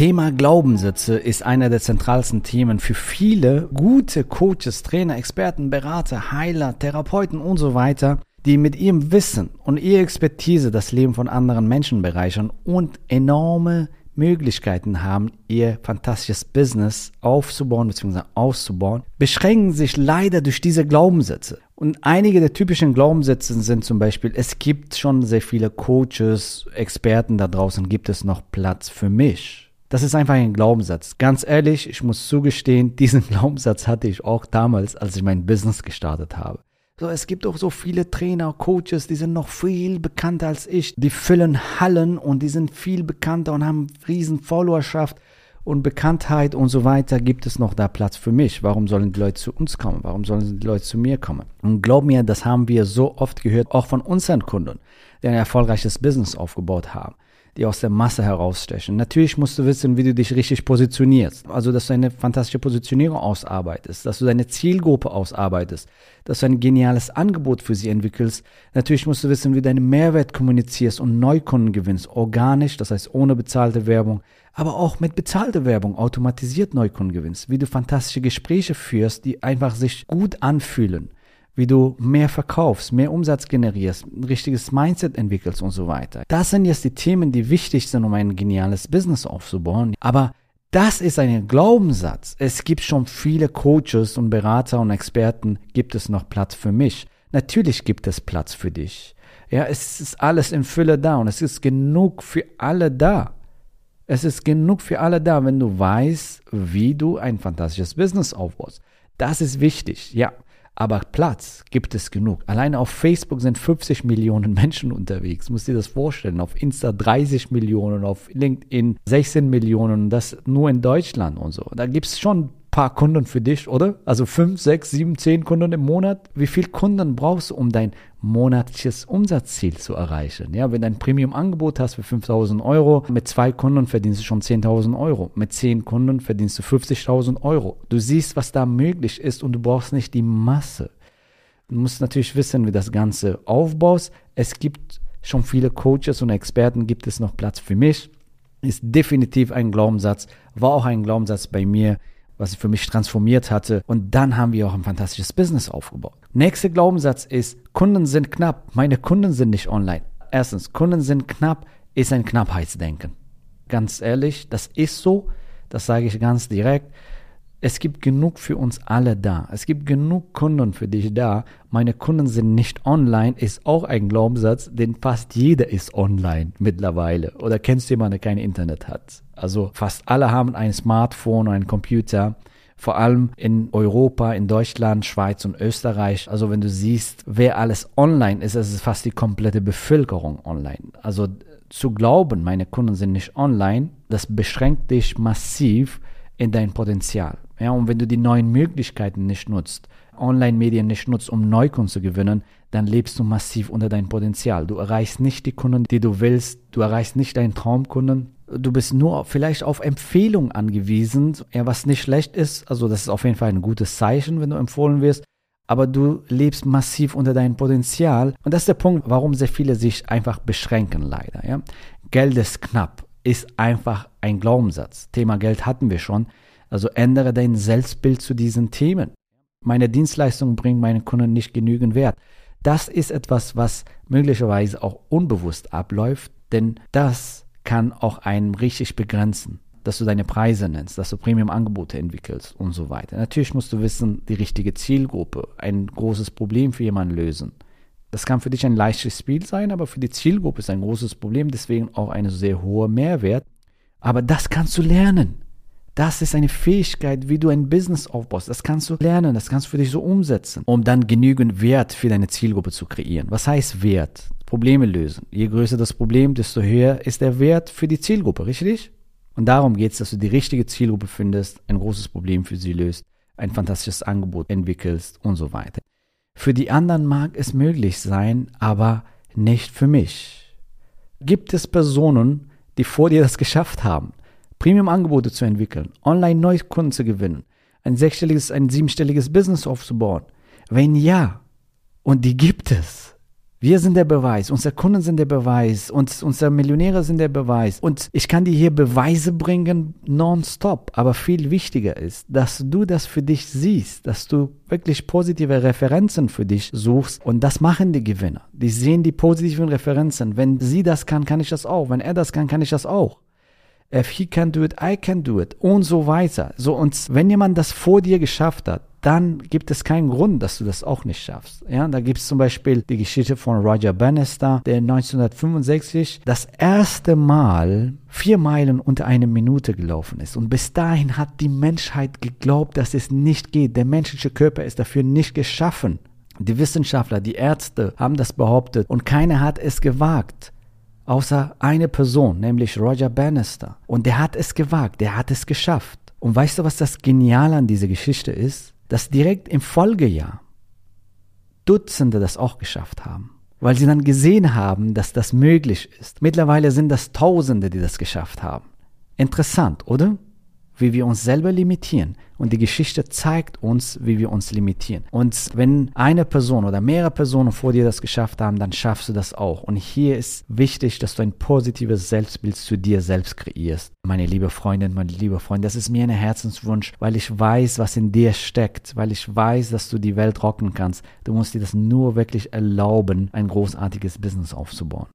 Thema Glaubenssätze ist einer der zentralsten Themen für viele gute Coaches, Trainer, Experten, Berater, Heiler, Therapeuten und so weiter, die mit ihrem Wissen und ihrer Expertise das Leben von anderen Menschen bereichern und enorme Möglichkeiten haben, ihr fantastisches Business aufzubauen bzw. auszubauen, beschränken sich leider durch diese Glaubenssätze. Und einige der typischen Glaubenssätze sind zum Beispiel, es gibt schon sehr viele Coaches, Experten da draußen, gibt es noch Platz für mich? Das ist einfach ein Glaubenssatz. Ganz ehrlich, ich muss zugestehen, diesen Glaubenssatz hatte ich auch damals, als ich mein Business gestartet habe. So, es gibt auch so viele Trainer, Coaches, die sind noch viel bekannter als ich. Die füllen Hallen und die sind viel bekannter und haben riesen Followerschaft und Bekanntheit und so weiter. Gibt es noch da Platz für mich? Warum sollen die Leute zu uns kommen? Warum sollen die Leute zu mir kommen? Und glaub mir, das haben wir so oft gehört, auch von unseren Kunden, die ein erfolgreiches Business aufgebaut haben die aus der Masse herausstechen. Natürlich musst du wissen, wie du dich richtig positionierst. Also, dass du eine fantastische Positionierung ausarbeitest, dass du deine Zielgruppe ausarbeitest, dass du ein geniales Angebot für sie entwickelst. Natürlich musst du wissen, wie du deinen Mehrwert kommunizierst und Neukunden gewinnst. Organisch, das heißt ohne bezahlte Werbung, aber auch mit bezahlter Werbung automatisiert Neukunden gewinnst. Wie du fantastische Gespräche führst, die einfach sich gut anfühlen wie du mehr verkaufst, mehr Umsatz generierst, ein richtiges Mindset entwickelst und so weiter. Das sind jetzt die Themen, die wichtig sind, um ein geniales Business aufzubauen. Aber das ist ein Glaubenssatz. Es gibt schon viele Coaches und Berater und Experten. Gibt es noch Platz für mich? Natürlich gibt es Platz für dich. Ja, es ist alles in Fülle da und es ist genug für alle da. Es ist genug für alle da, wenn du weißt, wie du ein fantastisches Business aufbaust. Das ist wichtig, ja. Aber Platz gibt es genug. Alleine auf Facebook sind 50 Millionen Menschen unterwegs. Muss dir das vorstellen. Auf Insta 30 Millionen, auf LinkedIn 16 Millionen. Das nur in Deutschland und so. Da gibt es schon paar Kunden für dich, oder? Also fünf, sechs, sieben, zehn Kunden im Monat. Wie viel Kunden brauchst du, um dein monatliches Umsatzziel zu erreichen? Ja, wenn du ein Premium-Angebot hast für 5000 Euro, mit zwei Kunden verdienst du schon 10.000 Euro. Mit zehn Kunden verdienst du 50.000 Euro. Du siehst, was da möglich ist und du brauchst nicht die Masse. Du musst natürlich wissen, wie das Ganze aufbaust. Es gibt schon viele Coaches und Experten, gibt es noch Platz für mich? Ist definitiv ein Glaubenssatz, war auch ein Glaubenssatz bei mir was für mich transformiert hatte. Und dann haben wir auch ein fantastisches Business aufgebaut. Nächster Glaubenssatz ist, Kunden sind knapp. Meine Kunden sind nicht online. Erstens, Kunden sind knapp ist ein Knappheitsdenken. Ganz ehrlich, das ist so. Das sage ich ganz direkt es gibt genug für uns alle da. Es gibt genug Kunden für dich da. Meine Kunden sind nicht online, ist auch ein Glaubenssatz, denn fast jeder ist online mittlerweile. Oder kennst du jemanden, der kein Internet hat? Also fast alle haben ein Smartphone oder einen Computer. Vor allem in Europa, in Deutschland, Schweiz und Österreich. Also wenn du siehst, wer alles online ist, es ist fast die komplette Bevölkerung online. Also zu glauben, meine Kunden sind nicht online, das beschränkt dich massiv in dein Potenzial. Ja, und wenn du die neuen Möglichkeiten nicht nutzt, Online-Medien nicht nutzt, um Neukunden zu gewinnen, dann lebst du massiv unter deinem Potenzial. Du erreichst nicht die Kunden, die du willst. Du erreichst nicht deinen Traumkunden. Du bist nur vielleicht auf Empfehlung angewiesen, ja, was nicht schlecht ist. Also das ist auf jeden Fall ein gutes Zeichen, wenn du empfohlen wirst. Aber du lebst massiv unter deinem Potenzial. Und das ist der Punkt, warum sehr viele sich einfach beschränken, leider. Ja? Geld ist knapp, ist einfach ein Glaubenssatz. Thema Geld hatten wir schon. Also ändere dein Selbstbild zu diesen Themen. Meine Dienstleistung bringt meinen Kunden nicht genügend Wert. Das ist etwas, was möglicherweise auch unbewusst abläuft, denn das kann auch einen richtig begrenzen. dass du deine Preise nennst, dass du Premium-Angebote entwickelst und so weiter. Natürlich musst du wissen, die richtige Zielgruppe, ein großes Problem für jemanden lösen. Das kann für dich ein leichtes Spiel sein, aber für die Zielgruppe ist ein großes Problem, deswegen auch ein sehr hoher Mehrwert. Aber das kannst du lernen. Das ist eine Fähigkeit, wie du ein Business aufbaust. Das kannst du lernen, das kannst du für dich so umsetzen, um dann genügend Wert für deine Zielgruppe zu kreieren. Was heißt Wert? Probleme lösen. Je größer das Problem, desto höher ist der Wert für die Zielgruppe, richtig? Und darum geht es, dass du die richtige Zielgruppe findest, ein großes Problem für sie löst, ein fantastisches Angebot entwickelst und so weiter. Für die anderen mag es möglich sein, aber nicht für mich. Gibt es Personen, die vor dir das geschafft haben, Premium-Angebote zu entwickeln, online neue Kunden zu gewinnen, ein sechsstelliges, ein siebenstelliges Business aufzubauen? Wenn ja, und die gibt es, wir sind der Beweis, unsere Kunden sind der Beweis, uns, unsere Millionäre sind der Beweis. Und ich kann dir hier Beweise bringen nonstop. Aber viel wichtiger ist, dass du das für dich siehst, dass du wirklich positive Referenzen für dich suchst. Und das machen die Gewinner. Die sehen die positiven Referenzen. Wenn sie das kann, kann ich das auch. Wenn er das kann, kann ich das auch. If he can do it, I can do it. Und so weiter. So, und wenn jemand das vor dir geschafft hat, dann gibt es keinen Grund, dass du das auch nicht schaffst. Ja, da gibt es zum Beispiel die Geschichte von Roger Bannister, der 1965 das erste Mal vier Meilen unter eine Minute gelaufen ist. Und bis dahin hat die Menschheit geglaubt, dass es nicht geht. Der menschliche Körper ist dafür nicht geschaffen. Die Wissenschaftler, die Ärzte haben das behauptet und keiner hat es gewagt. Außer eine Person, nämlich Roger Bannister. Und der hat es gewagt, der hat es geschafft. Und weißt du, was das Geniale an dieser Geschichte ist? Dass direkt im Folgejahr Dutzende das auch geschafft haben, weil sie dann gesehen haben, dass das möglich ist. Mittlerweile sind das Tausende, die das geschafft haben. Interessant, oder? Wie wir uns selber limitieren. Und die Geschichte zeigt uns, wie wir uns limitieren. Und wenn eine Person oder mehrere Personen vor dir das geschafft haben, dann schaffst du das auch. Und hier ist wichtig, dass du ein positives Selbstbild zu dir selbst kreierst. Meine liebe Freundin, mein lieber Freund, das ist mir ein Herzenswunsch, weil ich weiß, was in dir steckt, weil ich weiß, dass du die Welt rocken kannst. Du musst dir das nur wirklich erlauben, ein großartiges Business aufzubauen.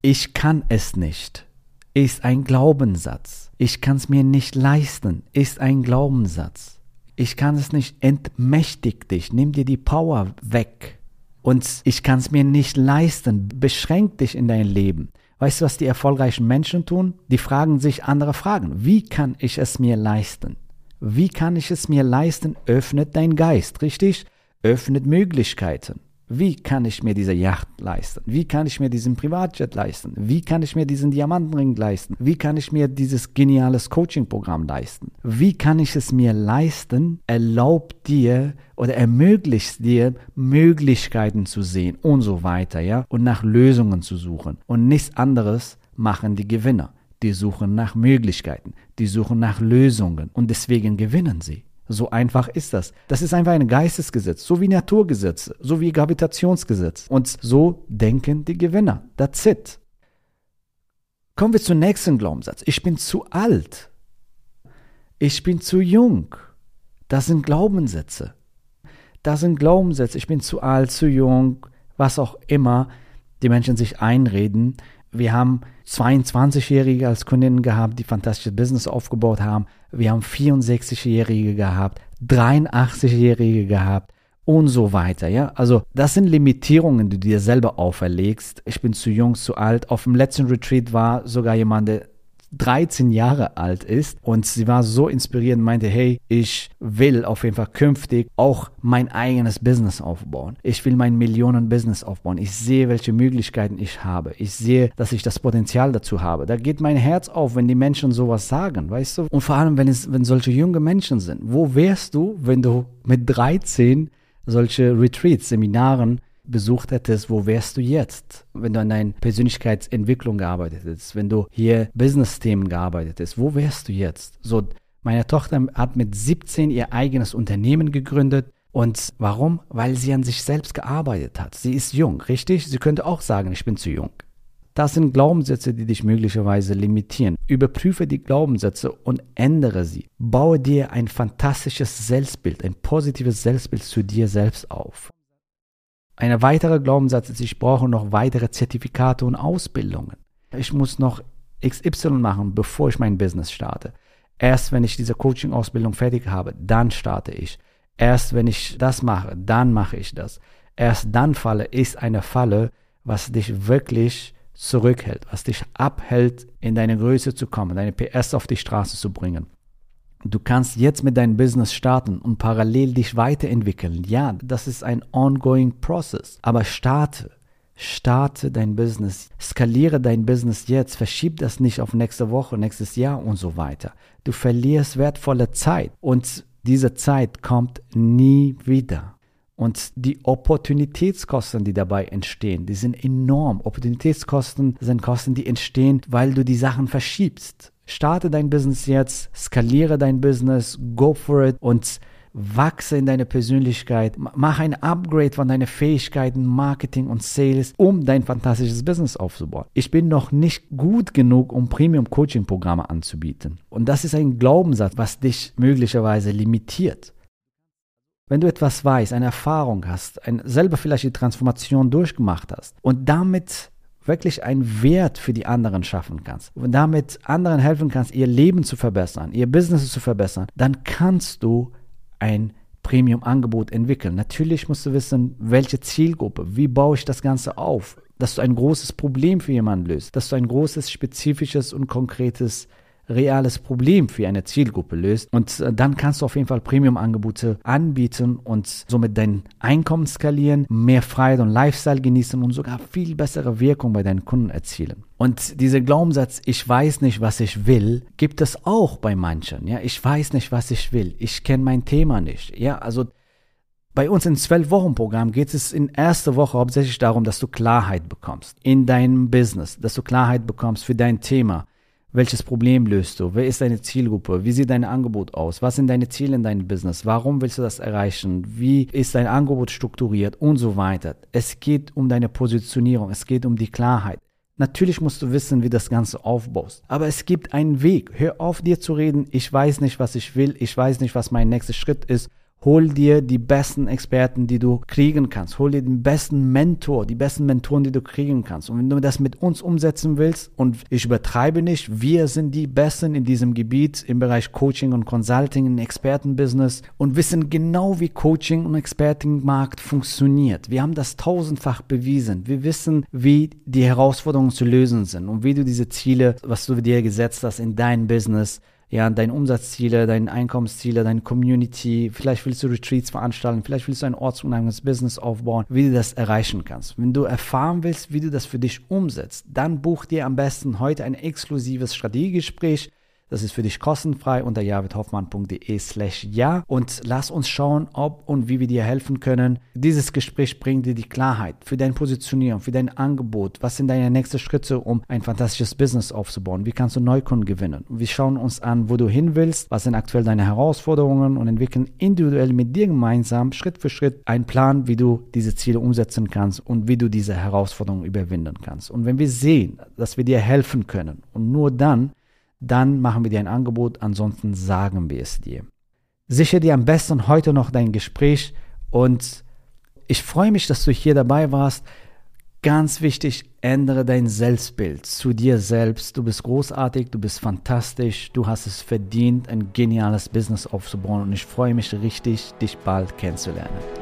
Ich kann es nicht ist ein Glaubenssatz. Ich kann es mir nicht leisten, ist ein Glaubenssatz. Ich kann es nicht, entmächtig dich, nimm dir die Power weg. Und ich kann es mir nicht leisten, beschränk dich in dein Leben. Weißt du, was die erfolgreichen Menschen tun? Die fragen sich andere Fragen. Wie kann ich es mir leisten? Wie kann ich es mir leisten? Öffnet dein Geist, richtig? Öffnet Möglichkeiten. Wie kann ich mir diese Yacht leisten? Wie kann ich mir diesen Privatjet leisten? Wie kann ich mir diesen Diamantenring leisten? Wie kann ich mir dieses geniales Coaching-Programm leisten? Wie kann ich es mir leisten? Erlaubt dir oder ermöglicht dir Möglichkeiten zu sehen und so weiter, ja? Und nach Lösungen zu suchen. Und nichts anderes machen die Gewinner. Die suchen nach Möglichkeiten. Die suchen nach Lösungen. Und deswegen gewinnen sie. So einfach ist das. Das ist einfach ein Geistesgesetz, so wie Naturgesetze, so wie Gravitationsgesetz. Und so denken die Gewinner. That's it. Kommen wir zum nächsten Glaubenssatz. Ich bin zu alt. Ich bin zu jung. Das sind Glaubenssätze. Das sind Glaubenssätze. Ich bin zu alt, zu jung, was auch immer die Menschen sich einreden. Wir haben 22-Jährige als Kundinnen gehabt, die fantastisches Business aufgebaut haben. Wir haben 64-Jährige gehabt, 83-Jährige gehabt und so weiter. Ja, also das sind Limitierungen, die du dir selber auferlegst. Ich bin zu jung, zu alt. Auf dem letzten Retreat war sogar jemand, der 13 Jahre alt ist und sie war so inspirierend und meinte, hey, ich will auf jeden Fall künftig auch mein eigenes Business aufbauen. Ich will mein Millionen-Business aufbauen. Ich sehe, welche Möglichkeiten ich habe. Ich sehe, dass ich das Potenzial dazu habe. Da geht mein Herz auf, wenn die Menschen sowas sagen, weißt du? Und vor allem, wenn es, wenn solche junge Menschen sind. Wo wärst du, wenn du mit 13 solche Retreats, Seminaren besucht hättest, wo wärst du jetzt? Wenn du an deiner Persönlichkeitsentwicklung gearbeitet hättest, wenn du hier Business-Themen gearbeitet hättest, wo wärst du jetzt? So, meine Tochter hat mit 17 ihr eigenes Unternehmen gegründet. Und warum? Weil sie an sich selbst gearbeitet hat. Sie ist jung, richtig? Sie könnte auch sagen, ich bin zu jung. Das sind Glaubenssätze, die dich möglicherweise limitieren. Überprüfe die Glaubenssätze und ändere sie. Baue dir ein fantastisches Selbstbild, ein positives Selbstbild zu dir selbst auf. Ein weiterer Glaubenssatz ist, ich brauche noch weitere Zertifikate und Ausbildungen. Ich muss noch XY machen, bevor ich mein Business starte. Erst wenn ich diese Coaching-Ausbildung fertig habe, dann starte ich. Erst wenn ich das mache, dann mache ich das. Erst dann falle ist eine Falle, was dich wirklich zurückhält, was dich abhält, in deine Größe zu kommen, deine PS auf die Straße zu bringen. Du kannst jetzt mit deinem Business starten und parallel dich weiterentwickeln. Ja, das ist ein ongoing process. Aber starte. Starte dein Business. Skaliere dein Business jetzt. Verschieb das nicht auf nächste Woche, nächstes Jahr und so weiter. Du verlierst wertvolle Zeit und diese Zeit kommt nie wieder. Und die Opportunitätskosten, die dabei entstehen, die sind enorm. Opportunitätskosten sind Kosten, die entstehen, weil du die Sachen verschiebst. Starte dein Business jetzt, skaliere dein Business, go for it und wachse in deine Persönlichkeit, mach ein Upgrade von deinen Fähigkeiten, Marketing und Sales, um dein fantastisches Business aufzubauen. Ich bin noch nicht gut genug, um Premium-Coaching-Programme anzubieten. Und das ist ein Glaubenssatz, was dich möglicherweise limitiert. Wenn du etwas weißt, eine Erfahrung hast, ein, selber vielleicht die Transformation durchgemacht hast und damit wirklich einen Wert für die anderen schaffen kannst und damit anderen helfen kannst, ihr Leben zu verbessern, ihr Business zu verbessern, dann kannst du ein Premium-Angebot entwickeln. Natürlich musst du wissen, welche Zielgruppe, wie baue ich das Ganze auf, dass du ein großes Problem für jemanden löst, dass du ein großes, spezifisches und konkretes reales Problem für eine Zielgruppe löst. Und äh, dann kannst du auf jeden Fall Premium-Angebote anbieten und somit dein Einkommen skalieren, mehr Freiheit und Lifestyle genießen und sogar viel bessere Wirkung bei deinen Kunden erzielen. Und dieser Glaubenssatz, ich weiß nicht, was ich will, gibt es auch bei manchen. Ja, ich weiß nicht, was ich will. Ich kenne mein Thema nicht. Ja, also bei uns im 12-Wochen-Programm geht es in erster Woche hauptsächlich darum, dass du Klarheit bekommst in deinem Business, dass du Klarheit bekommst für dein Thema, welches Problem löst du? Wer ist deine Zielgruppe? Wie sieht dein Angebot aus? Was sind deine Ziele in deinem Business? Warum willst du das erreichen? Wie ist dein Angebot strukturiert? Und so weiter. Es geht um deine Positionierung. Es geht um die Klarheit. Natürlich musst du wissen, wie das Ganze aufbaust. Aber es gibt einen Weg. Hör auf, dir zu reden. Ich weiß nicht, was ich will. Ich weiß nicht, was mein nächster Schritt ist. Hol dir die besten Experten, die du kriegen kannst. Hol dir den besten Mentor, die besten Mentoren, die du kriegen kannst. Und wenn du das mit uns umsetzen willst, und ich übertreibe nicht, wir sind die Besten in diesem Gebiet im Bereich Coaching und Consulting, im Expertenbusiness und wissen genau, wie Coaching und Expertenmarkt funktioniert. Wir haben das tausendfach bewiesen. Wir wissen, wie die Herausforderungen zu lösen sind und wie du diese Ziele, was du dir gesetzt hast in dein Business, ja, deine Umsatzziele, deine Einkommensziele, deine Community, vielleicht willst du Retreats veranstalten, vielleicht willst du ein ortsunabhängiges Business aufbauen, wie du das erreichen kannst. Wenn du erfahren willst, wie du das für dich umsetzt, dann buch dir am besten heute ein exklusives Strategiegespräch das ist für dich kostenfrei unter javidhoffmann.de slash ja und lass uns schauen, ob und wie wir dir helfen können. Dieses Gespräch bringt dir die Klarheit für deine Positionierung, für dein Angebot. Was sind deine nächsten Schritte, um ein fantastisches Business aufzubauen? Wie kannst du Neukunden gewinnen? Wir schauen uns an, wo du hin willst, was sind aktuell deine Herausforderungen und entwickeln individuell mit dir gemeinsam Schritt für Schritt einen Plan, wie du diese Ziele umsetzen kannst und wie du diese Herausforderungen überwinden kannst. Und wenn wir sehen, dass wir dir helfen können und nur dann, dann machen wir dir ein Angebot, ansonsten sagen wir es dir. Sichere dir am besten heute noch dein Gespräch und ich freue mich, dass du hier dabei warst. Ganz wichtig, ändere dein Selbstbild zu dir selbst. Du bist großartig, du bist fantastisch, du hast es verdient, ein geniales Business aufzubauen und ich freue mich richtig, dich bald kennenzulernen.